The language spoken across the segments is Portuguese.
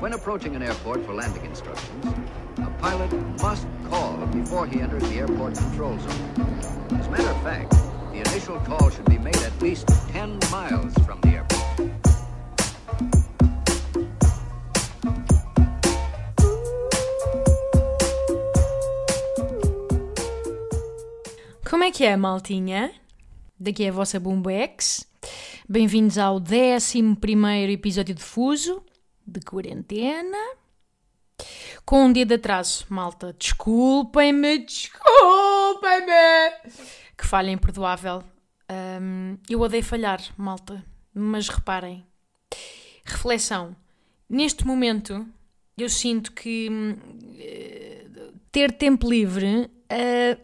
When approaching an airport for landing instructions, a pilot must call before he enters the airport control zone. As a matter of fact, the initial call should be made at least 10 miles from the airport. Como é que é, maltinha? Daqui é a vossa Boombex. Bem-vindos ao 11 episódio de Fuso, de quarentena. Com um dia de atraso, malta. Desculpem-me, desculpem-me! Que falha imperdoável. Hum, eu odeio falhar, malta. Mas reparem. Reflexão. Neste momento, eu sinto que eh, ter tempo livre eh,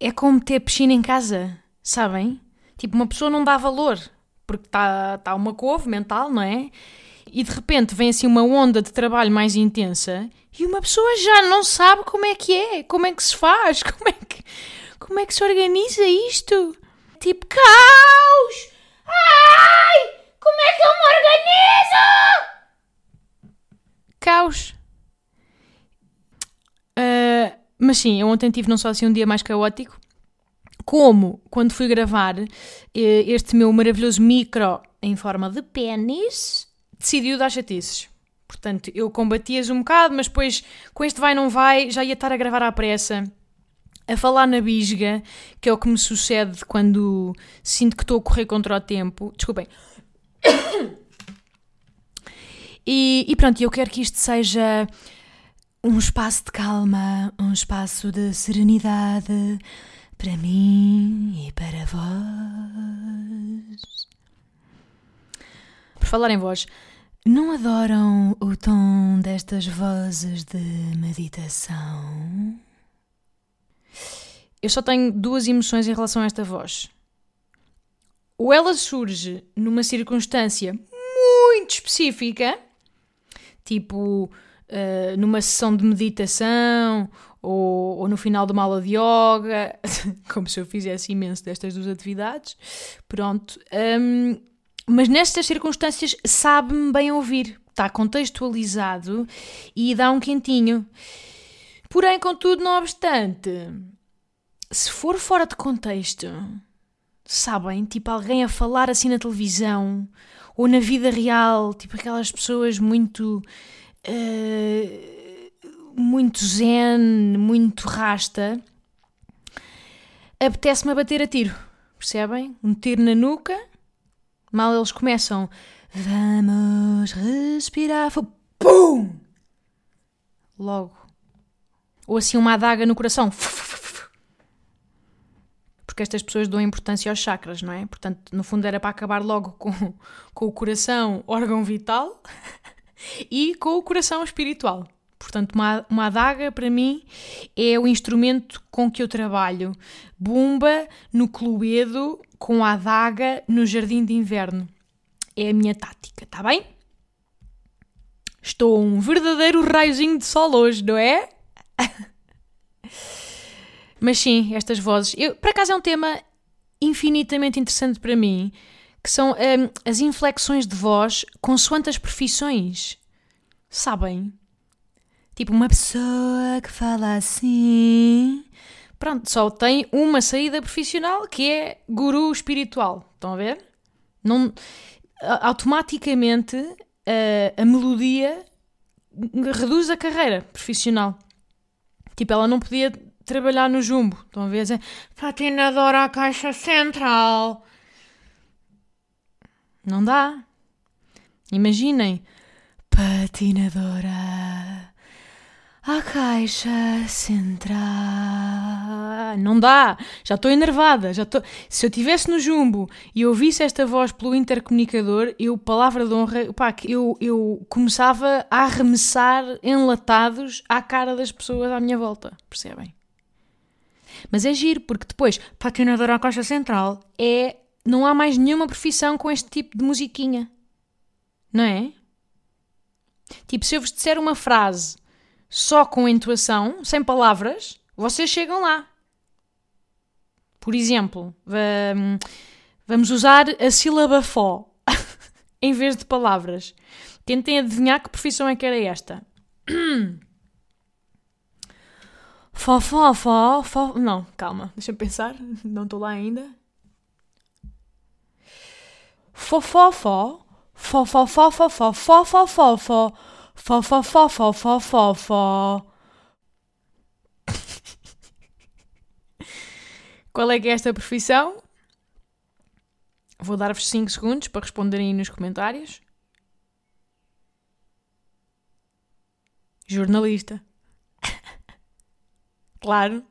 é como ter piscina em casa, sabem? Tipo, uma pessoa não dá valor, porque está tá uma couve mental, não é? E de repente vem assim uma onda de trabalho mais intensa e uma pessoa já não sabe como é que é, como é que se faz, como é que, como é que se organiza isto. Tipo, caos! Ai! Como é que eu me organizo? Caos. Ah, mas sim, eu ontem tive não só assim um dia mais caótico, como quando fui gravar eh, este meu maravilhoso micro em forma de pênis, decidiu dar chatices. Portanto, eu combatias um bocado, mas depois com este vai não vai, já ia estar a gravar à pressa, a falar na bisga, que é o que me sucede quando sinto que estou a correr contra o tempo. Desculpem. E, e pronto, eu quero que isto seja um espaço de calma, um espaço de serenidade para mim e para vós. Por falar em voz, não adoram o tom destas vozes de meditação? Eu só tenho duas emoções em relação a esta voz. Ou ela surge numa circunstância muito específica, tipo uh, numa sessão de meditação ou, ou, no final de uma aula de yoga, como se eu fizesse imenso destas duas atividades. Pronto. Um, mas nestas circunstâncias sabe-me bem ouvir, está contextualizado e dá um quentinho. Porém, contudo, não obstante, se for fora de contexto, sabem, tipo alguém a falar assim na televisão ou na vida real, tipo aquelas pessoas muito. Uh, muito zen, muito rasta, apetece-me a bater a tiro. Percebem? Um tiro na nuca, mal eles começam. Vamos respirar. Pum! Logo. Ou assim uma adaga no coração. Porque estas pessoas dão importância aos chakras, não é? Portanto, no fundo era para acabar logo com, com o coração, órgão vital, e com o coração espiritual. Portanto, uma, uma adaga para mim é o instrumento com que eu trabalho. Bumba no Cluedo com a adaga no jardim de inverno. É a minha tática, tá bem? Estou um verdadeiro raiozinho de sol hoje, não é? Mas sim, estas vozes. Eu, por acaso é um tema infinitamente interessante para mim, que são hum, as inflexões de voz consoante as profissões. Sabem? Tipo, uma pessoa que fala assim. Pronto, só tem uma saída profissional que é guru espiritual. Estão a ver? Não, automaticamente a, a melodia reduz a carreira profissional. Tipo, ela não podia trabalhar no jumbo. Estão a ver? Patinadora à caixa central. Não dá. Imaginem. Patinadora à caixa central. Não dá, já estou enervada. Já tô... Se eu estivesse no jumbo e ouvisse esta voz pelo intercomunicador, eu, palavra de honra, pá, eu, eu começava a arremessar enlatados à cara das pessoas à minha volta, percebem? Mas é giro, porque depois, patinador à caixa central, é. Não há mais nenhuma profissão com este tipo de musiquinha. Não é? Tipo, se eu vos disser uma frase só com entoação, sem palavras, vocês chegam lá. Por exemplo, vamos usar a sílaba fó em vez de palavras. Tentem adivinhar que profissão é que era esta. Fó, fó, fó, fó. Não, calma, deixa-me pensar. Não estou lá ainda. Fó, fó, fó. Fó, fó, fó, fó, fó, fó, fó, fó, fó. Fó, fó, fó, fó, fó, fó, fó. Qual é que é esta profissão? Vou dar-vos 5 segundos para responderem aí nos comentários. Jornalista. claro.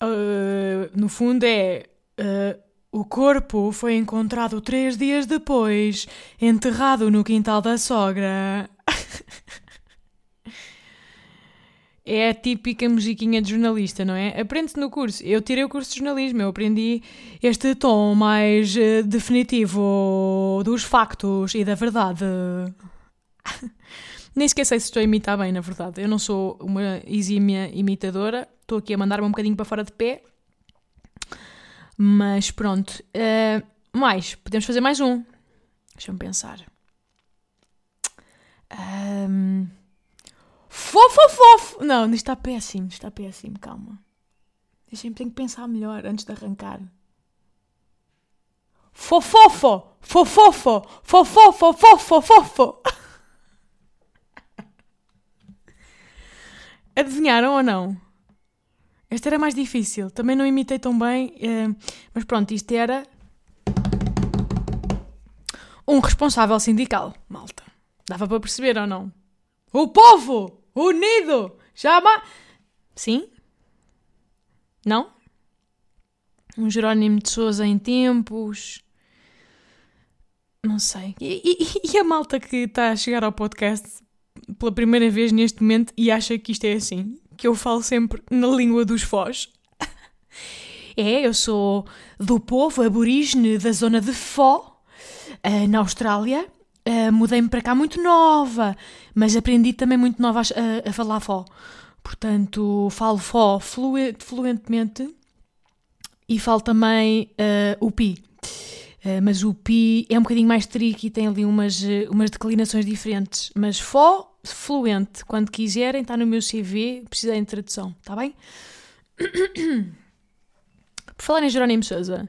Uh, no fundo é. Uh, o corpo foi encontrado três dias depois, enterrado no quintal da sogra. É a típica musiquinha de jornalista, não é? Aprende-se no curso. Eu tirei o curso de jornalismo, eu aprendi este tom mais uh, definitivo dos factos e da verdade. Nem sei se estou a imitar bem, na verdade. Eu não sou uma exímia imitadora. Estou aqui a mandar-me um bocadinho para fora de pé. Mas pronto. Uh, mais. Podemos fazer mais um. Deixa-me pensar. Um... Fofo, fofo! Não, isto está péssimo. Está péssimo. Calma. Deixa-me, tenho que pensar melhor antes de arrancar. Fofofo! Fofofo! Fofofo! Fofo! Fofo! Adivinharam ou não? Esta era mais difícil. Também não imitei tão bem. Eh, mas pronto, isto era. Um responsável sindical, malta. Dava para perceber ou não? O povo unido chama. Sim? Não? Um Jerónimo de Souza em tempos. Não sei. E, e, e a malta que está a chegar ao podcast pela primeira vez neste momento e acha que isto é assim, que eu falo sempre na língua dos Foz. é, eu sou do povo aborígene da zona de Fó, uh, na Austrália. Uh, Mudei-me para cá muito nova, mas aprendi também muito nova a, a falar Fó. Portanto, falo Fó fluentemente e falo também uh, o Pi. Uh, mas o Pi é um bocadinho mais tricky tem ali umas, umas declinações diferentes. Mas Fó fluente. Quando quiserem, está no meu CV, precisei de tradução, está bem? Por falar em Jerónimo de Souza,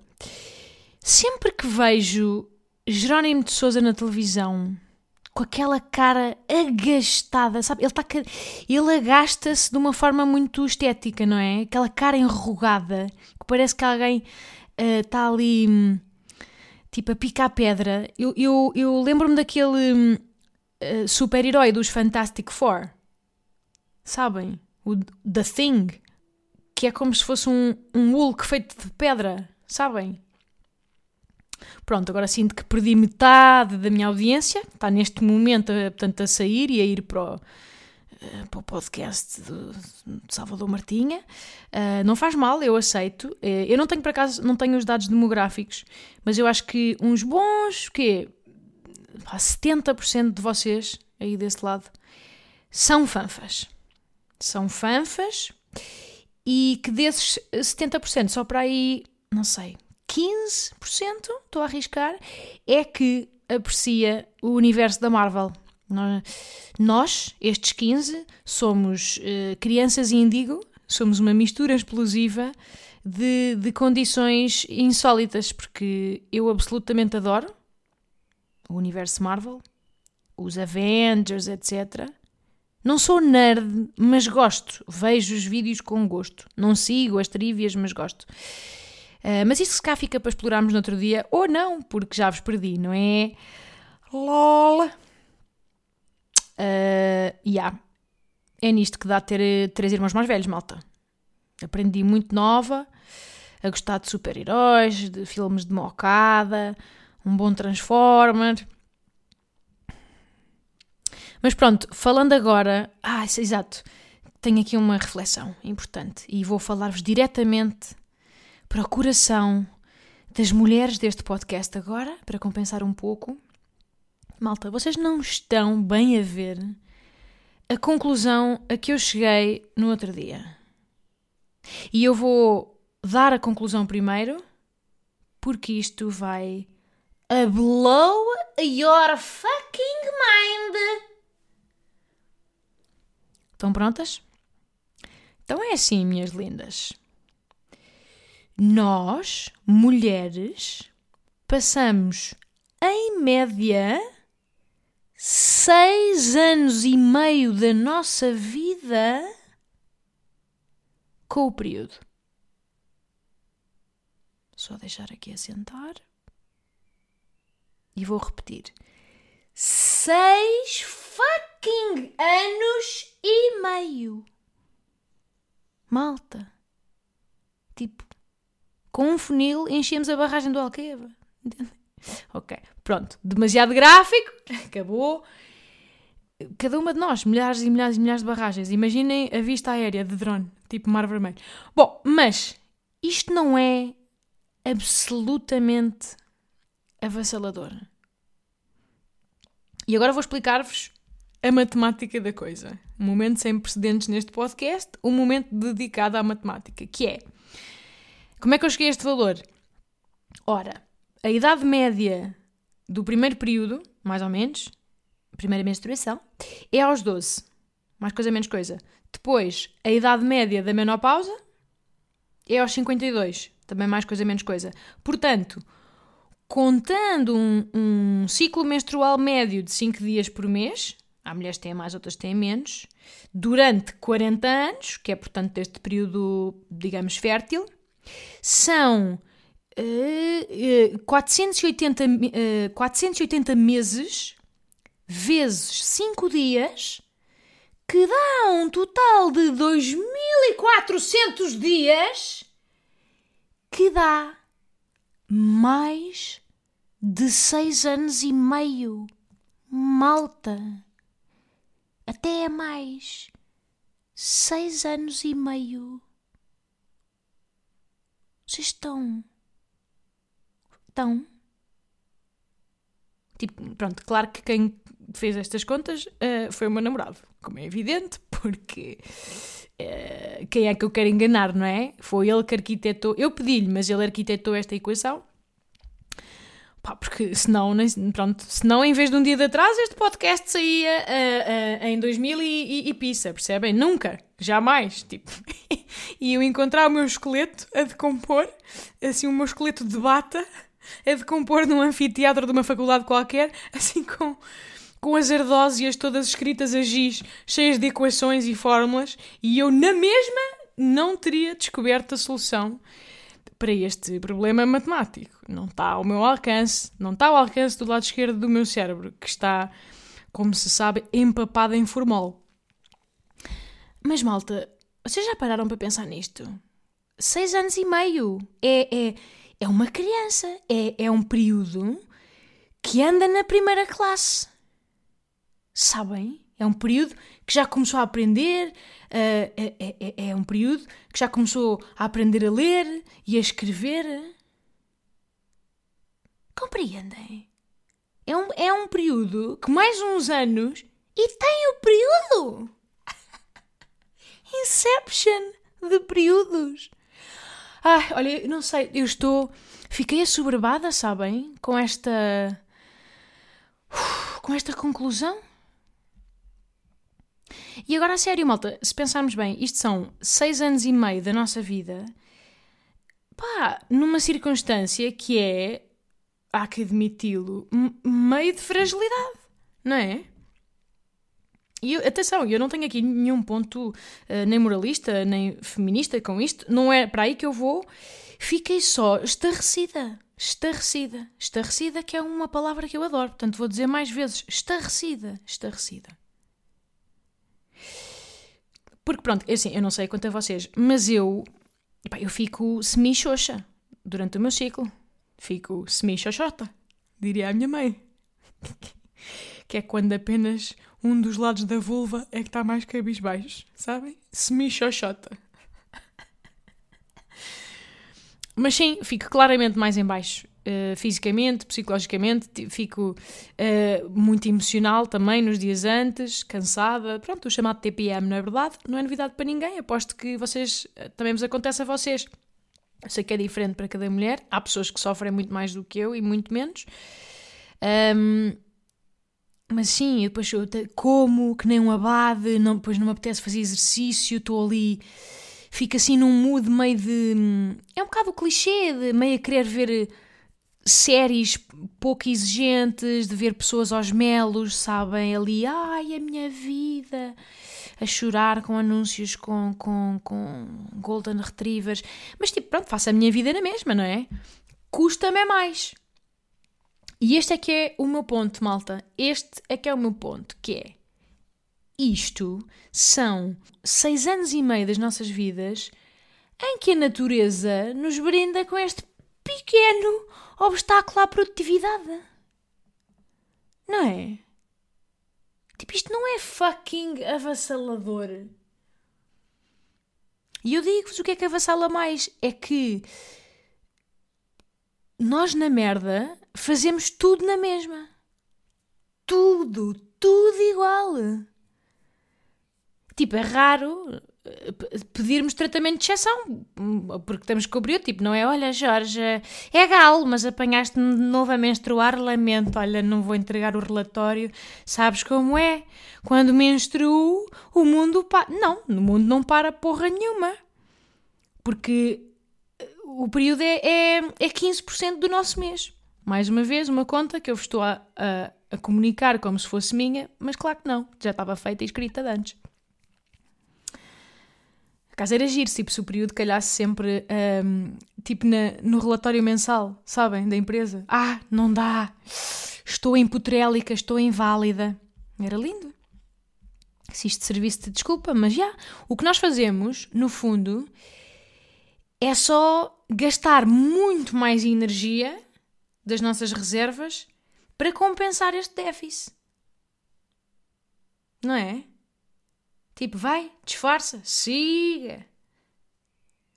sempre que vejo Jerónimo de Souza na televisão com aquela cara agastada, sabe? Ele, tá, ele agasta-se de uma forma muito estética, não é? Aquela cara enrugada, que parece que alguém está uh, ali hum, tipo a picar pedra. Eu, eu, eu lembro-me daquele uh, super-herói dos Fantastic Four. Sabem? O The Thing. Que é como se fosse um, um Hulk feito de pedra. Sabem? Pronto, agora sinto que perdi metade da minha audiência. Está neste momento, portanto, a sair e a ir para o, eh, para o podcast de, Salvador Martinha. Uh, não faz mal, eu aceito. Eu não tenho, por acaso, não tenho os dados demográficos, mas eu acho que uns bons, quê? 70% de vocês aí desse lado são fanfas. São fanfas e que desses 70%, só para aí, não sei, 15%, estou a arriscar, é que aprecia o universo da Marvel. Nós, estes 15, somos uh, crianças índigo, somos uma mistura explosiva de, de condições insólitas, porque eu absolutamente adoro o universo Marvel, os Avengers, etc. Não sou nerd, mas gosto. Vejo os vídeos com gosto. Não sigo as trivias, mas gosto. Uh, mas isso se cá fica para explorarmos no outro dia, ou não, porque já vos perdi, não é? LOL! Uh, yeah. É nisto que dá ter três irmãos mais velhos, malta. Aprendi muito nova a gostar de super-heróis, de filmes de mocada, um bom Transformer. Mas pronto, falando agora. Ah, exato. Tenho aqui uma reflexão importante e vou falar-vos diretamente para o coração das mulheres deste podcast agora, para compensar um pouco. Malta, vocês não estão bem a ver a conclusão a que eu cheguei no outro dia. E eu vou dar a conclusão primeiro, porque isto vai a blow your fucking mind. Estão prontas? Então é assim, minhas lindas. Nós, mulheres, passamos em média seis anos e meio da nossa vida com o período. Só deixar aqui assentar. E vou repetir. Seis fucking anos e meio. Malta. Tipo, com um funil enchemos a barragem do Alqueva. Ok, pronto. Demasiado gráfico. Acabou. Cada uma de nós, milhares e milhares e milhares de barragens. Imaginem a vista aérea de drone, tipo Mar Vermelho. Bom, mas isto não é absolutamente avassalador. E agora vou explicar-vos a matemática da coisa. Um momento sem precedentes neste podcast, um momento dedicado à matemática, que é como é que eu cheguei a este valor? Ora, a idade média do primeiro período, mais ou menos, primeira menstruação, é aos 12. Mais coisa, menos coisa. Depois, a idade média da menopausa é aos 52. Também mais coisa, menos coisa. Portanto, contando um, um ciclo menstrual médio de 5 dias por mês, há mulheres que têm mais, outras têm menos, durante 40 anos, que é portanto deste período, digamos, fértil, são uh, uh, 480, uh, 480 meses vezes 5 dias, que dá um total de 2400 dias, que dá mais de 6 anos e meio. Malta. Até é mais. 6 anos e meio. Vocês estão. Estão. Tipo, pronto, claro que quem fez estas contas uh, foi o meu namorado, como é evidente, porque uh, quem é que eu quero enganar, não é? Foi ele que arquitetou, eu pedi-lhe, mas ele arquitetou esta equação. Pá, porque senão, pronto, senão em vez de um dia de atrás este podcast saía uh, em 2000 e, e, e percebem? Nunca, jamais, tipo. e eu encontrar o meu esqueleto a decompor, assim, o meu esqueleto de bata a decompor num anfiteatro de uma faculdade qualquer, assim com com as ardósias todas escritas a giz, cheias de equações e fórmulas, e eu, na mesma, não teria descoberto a solução para este problema matemático. Não está ao meu alcance, não está ao alcance do lado esquerdo do meu cérebro, que está, como se sabe, empapado em formol. Mas, malta, vocês já pararam para pensar nisto? Seis anos e meio. É, é, é uma criança. É, é um período que anda na primeira classe sabem? É um período que já começou a aprender, uh, é, é, é, um período que já começou a aprender a ler e a escrever. Compreendem? É um, é um período que mais uns anos e tem o período! Inception de períodos! Ai, olha, não sei, eu estou. Fiquei assoberbada, sabem? Com esta. Com esta conclusão. E agora a sério, malta, se pensarmos bem, isto são seis anos e meio da nossa vida, pá, numa circunstância que é, há que admiti-lo, meio de fragilidade, não é? E eu, atenção, eu não tenho aqui nenhum ponto uh, nem moralista, nem feminista com isto, não é para aí que eu vou. Fiquei só estarrecida. Estarrecida. Estarrecida, que é uma palavra que eu adoro, portanto vou dizer mais vezes: estarrecida. Estarrecida. Porque pronto, é assim, eu não sei quanto a vocês, mas eu, eu fico semi-xoxa durante o meu ciclo. Fico semi-xoxota, diria a minha mãe. que é quando apenas um dos lados da vulva é que está mais cabisbaixo, sabem? Semi-xoxota. Mas sim, fico claramente mais em baixo. Uh, fisicamente, psicologicamente, fico uh, muito emocional também nos dias antes, cansada. Pronto, o chamado TPM, não é verdade? Não é novidade para ninguém. Aposto que vocês, uh, também vos acontece a vocês. Eu sei que é diferente para cada mulher. Há pessoas que sofrem muito mais do que eu e muito menos. Um, mas sim, eu depois eu como, que nem um abade, não, depois não me apetece fazer exercício, estou ali, fico assim num mood meio de. É um bocado clichê, de meio a querer ver séries pouco exigentes, de ver pessoas aos melos, sabem, ali, ai, a minha vida, a chorar com anúncios com, com, com Golden Retrievers. Mas tipo, pronto, faço a minha vida na mesma, não é? Custa-me mais. E este é que é o meu ponto, malta. Este é que é o meu ponto, que é isto são seis anos e meio das nossas vidas em que a natureza nos brinda com este pequeno obstáculo à produtividade. Não é? Tipo, isto não é fucking avassalador. E eu digo-vos o que é que avassala mais: é que nós na merda fazemos tudo na mesma. Tudo, tudo igual. Tipo, é raro pedirmos tratamento de exceção, porque estamos com o período, tipo, não é, olha Jorge, é galo, mas apanhaste-me de novo a menstruar, lamento, olha, não vou entregar o relatório, sabes como é? Quando menstruo, o mundo para... Não, no mundo não para porra nenhuma, porque o período é, é, é 15% do nosso mês. Mais uma vez, uma conta que eu estou a, a, a, comunicar como se fosse minha, mas claro que não, já estava feita e escrita de antes. Caso era giro, tipo, se o período calhasse sempre, um, tipo, na, no relatório mensal, sabem, da empresa. Ah, não dá, estou empotrélica, estou inválida. Era lindo. Se isto servisse de desculpa, mas já. O que nós fazemos, no fundo, é só gastar muito mais energia das nossas reservas para compensar este déficit. Não é? Tipo, vai, disfarça, siga.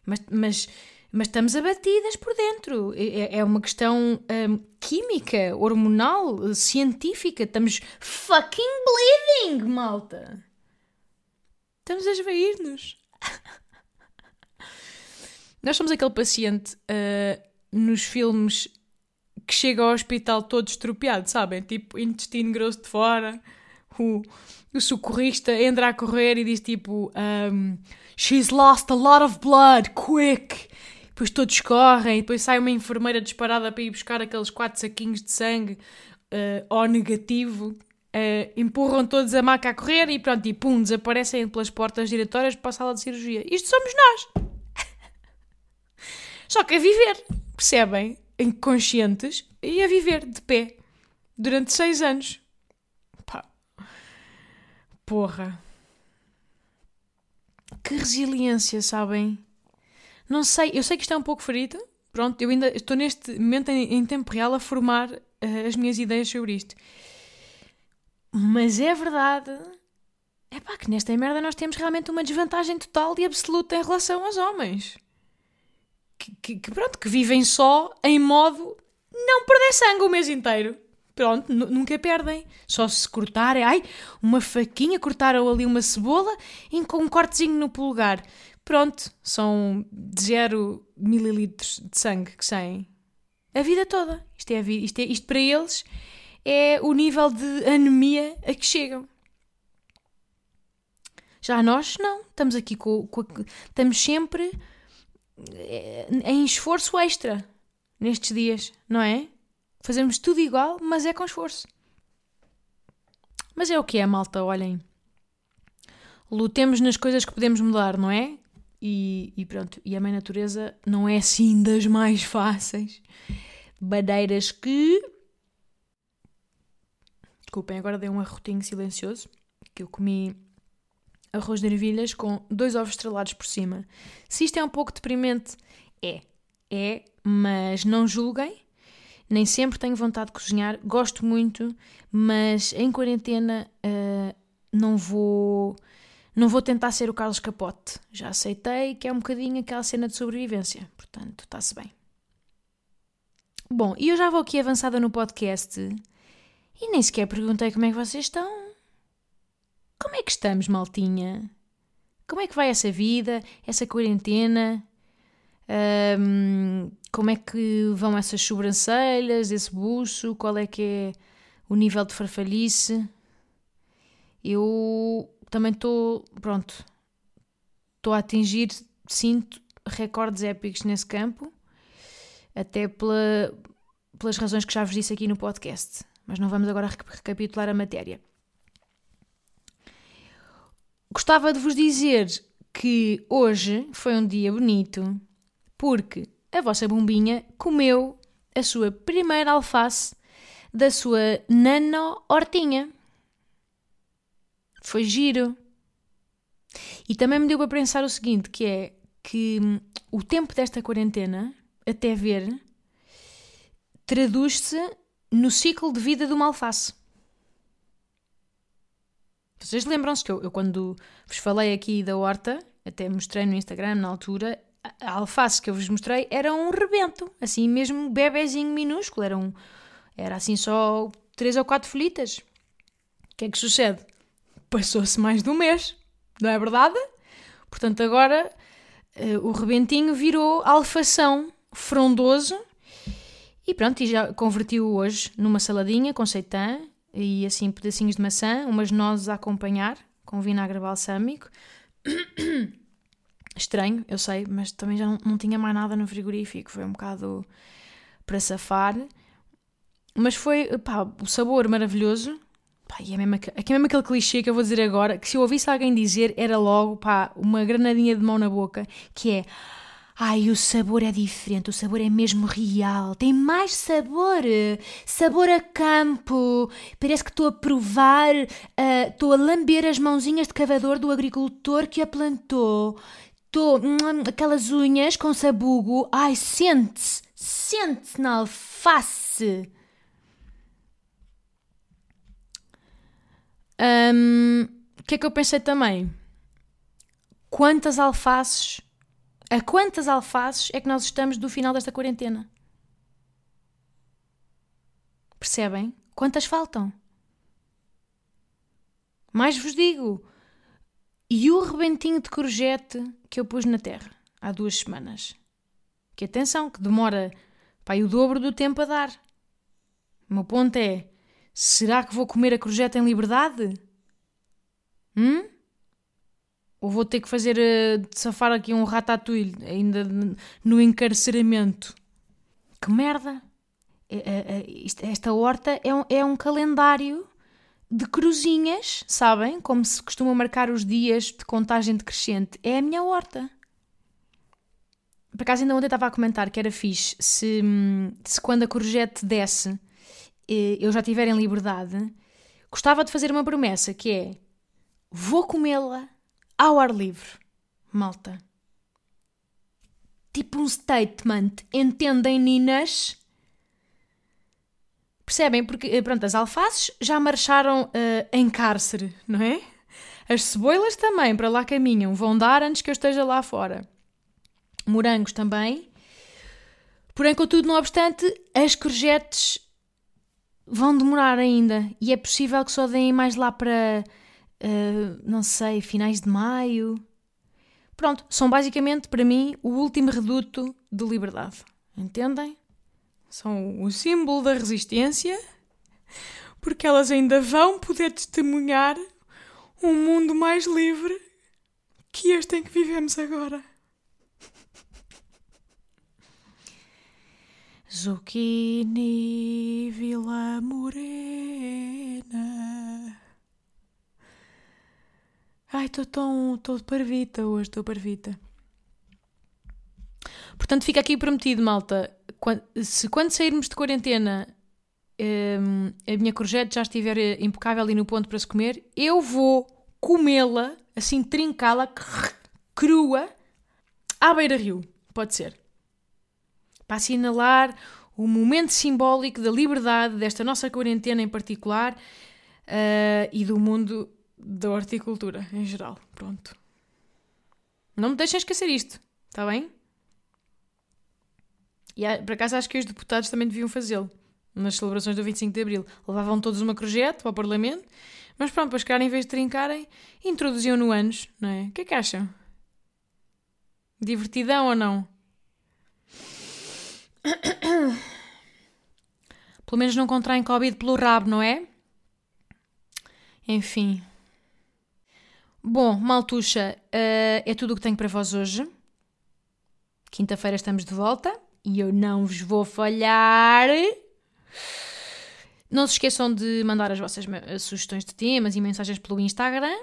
Mas, mas, mas estamos abatidas por dentro. É, é, é uma questão hum, química, hormonal, científica. Estamos fucking bleeding, malta. Estamos a esvair-nos. Nós somos aquele paciente uh, nos filmes que chega ao hospital todo estropiado, sabem? Tipo, intestino grosso de fora. O, o socorrista entra a correr e diz tipo: um, She's lost a lot of blood, quick! Depois todos correm e depois sai uma enfermeira disparada para ir buscar aqueles quatro saquinhos de sangue uh, O negativo. Uh, empurram todos a maca a correr e pronto, e pum, desaparecem pelas portas giratórias para a sala de cirurgia. Isto somos nós! Só que a viver, percebem? Inconscientes e a viver de pé durante seis anos. Porra. Que resiliência, sabem? Não sei, eu sei que isto é um pouco ferido. Pronto, eu ainda estou neste momento em, em tempo real a formar uh, as minhas ideias sobre isto. Mas é verdade. É pá, que nesta merda nós temos realmente uma desvantagem total e absoluta em relação aos homens que, que, pronto, que vivem só em modo não perder sangue o mês inteiro. Pronto, nunca perdem. Só se cortarem, ai, uma faquinha, cortaram ali uma cebola e com um cortezinho no polegar. Pronto, são 0 mililitros de sangue que saem. A vida toda. Isto, é, isto, é, isto para eles é o nível de anemia a que chegam. Já nós, não. Estamos aqui com, com estamos sempre é, em esforço extra nestes dias, não é? Fazemos tudo igual, mas é com esforço. Mas é o que é, malta, olhem. Lutemos nas coisas que podemos mudar, não é? E, e pronto, e a mãe natureza não é assim das mais fáceis. Badeiras que. Desculpem, agora dei um arrotinho silencioso que eu comi arroz de ervilhas com dois ovos estrelados por cima. Se isto é um pouco deprimente, é. É, mas não julguem. Nem sempre tenho vontade de cozinhar. Gosto muito, mas em quarentena uh, não vou. Não vou tentar ser o Carlos Capote. Já aceitei que é um bocadinho aquela cena de sobrevivência. Portanto, está-se bem. Bom, e eu já vou aqui avançada no podcast e nem sequer perguntei como é que vocês estão. Como é que estamos, maltinha? Como é que vai essa vida, essa quarentena? Um, como é que vão essas sobrancelhas, esse buço, qual é que é o nível de farfalhice. Eu também estou, pronto, estou a atingir, sinto recordes épicos nesse campo, até pela, pelas razões que já vos disse aqui no podcast. Mas não vamos agora recapitular a matéria. Gostava de vos dizer que hoje foi um dia bonito porque a vossa bombinha comeu a sua primeira alface da sua nano hortinha. Foi giro. E também me deu para pensar o seguinte, que é que hum, o tempo desta quarentena, até ver, traduz-se no ciclo de vida de uma alface. Vocês lembram-se que eu, eu, quando vos falei aqui da horta, até mostrei no Instagram na altura, a alface que eu vos mostrei era um rebento, assim mesmo bebezinho minúsculo, era, um, era assim só três ou quatro folhitas. O que é que sucede? Passou-se mais de um mês, não é verdade? Portanto, agora uh, o rebentinho virou alfação frondoso e pronto, e já convertiu hoje numa saladinha com seitã e assim pedacinhos de maçã, umas nozes a acompanhar com vinagre balsâmico. Estranho, eu sei, mas também já não, não tinha mais nada no frigorífico, foi um bocado para safar. Mas foi, pá, o sabor maravilhoso. Pá, e é mesmo, é mesmo aquele clichê que eu vou dizer agora, que se eu ouvisse alguém dizer, era logo, pá, uma granadinha de mão na boca, que é Ai, o sabor é diferente, o sabor é mesmo real, tem mais sabor, sabor a campo. Parece que estou a provar, uh, estou a lamber as mãozinhas de cavador do agricultor que a plantou. Estou, hum, aquelas unhas com sabugo. Ai, sente-se, sente-se na alface. O um, que é que eu pensei também? Quantas alfaces a quantas alfaces é que nós estamos do final desta quarentena? Percebem? Quantas faltam? Mais vos digo. E o rebentinho de courgette que eu pus na terra há duas semanas? Que atenção, que demora pai, o dobro do tempo a dar. O meu ponto é: será que vou comer a courgette em liberdade? Hum? Ou vou ter que fazer uh, safar aqui um ratatouille ainda no encarceramento. Que merda! É, é, é, esta horta é um, é um calendário de cruzinhas, sabem? Como se costuma marcar os dias de contagem decrescente. É a minha horta. Por acaso ainda ontem estava a comentar que era fixe se, se quando a courgette desce eh, eu já tiver em liberdade, gostava de fazer uma promessa que é vou comê-la ao ar livre. Malta. Tipo um statement. Entendem, Ninas? Percebem? Porque, eh, pronto, as alfaces já marcharam uh, em cárcere, não é? As cebolas também, para lá caminham. Vão dar antes que eu esteja lá fora. Morangos também. Porém, contudo, não obstante, as courgettes vão demorar ainda. E é possível que só deem mais lá para uh, não sei, finais de maio. Pronto, são basicamente para mim o último reduto de liberdade. Entendem? São o símbolo da resistência, porque elas ainda vão poder testemunhar um mundo mais livre que este em que vivemos agora. Zucchini Vila Morena Ai, estou tão. estou parvita hoje, estou parvita. Portanto, fica aqui prometido, malta. Quando, se quando sairmos de quarentena um, a minha courgette já estiver eh, impecável e no ponto para se comer, eu vou comê-la, assim, trincá-la, crua, à beira-rio. Pode ser. Para assinalar o momento simbólico da liberdade desta nossa quarentena em particular uh, e do mundo da horticultura em geral. Pronto. Não me deixem esquecer isto, está bem? E por acaso acho que os deputados também deviam fazê-lo nas celebrações do 25 de Abril. Levavam todos uma crojete para o Parlamento, mas pronto, para chegar, em vez de trincarem, introduziam no anos, não é? O que é que acham? Divertidão ou não? Pelo menos não contraem Covid pelo rabo, não é? Enfim. Bom, Maltuxa, uh, é tudo o que tenho para vós hoje. Quinta-feira estamos de volta e eu não vos vou falhar. Não se esqueçam de mandar as vossas sugestões de temas e mensagens pelo Instagram.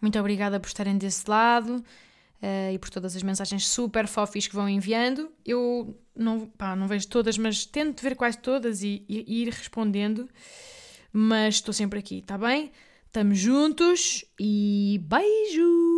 Muito obrigada por estarem desse lado uh, e por todas as mensagens super fofis que vão enviando. Eu não, pá, não vejo todas, mas tento ver quase todas e, e, ir respondendo. Mas estou sempre aqui, tá bem? Estamos juntos e beijo!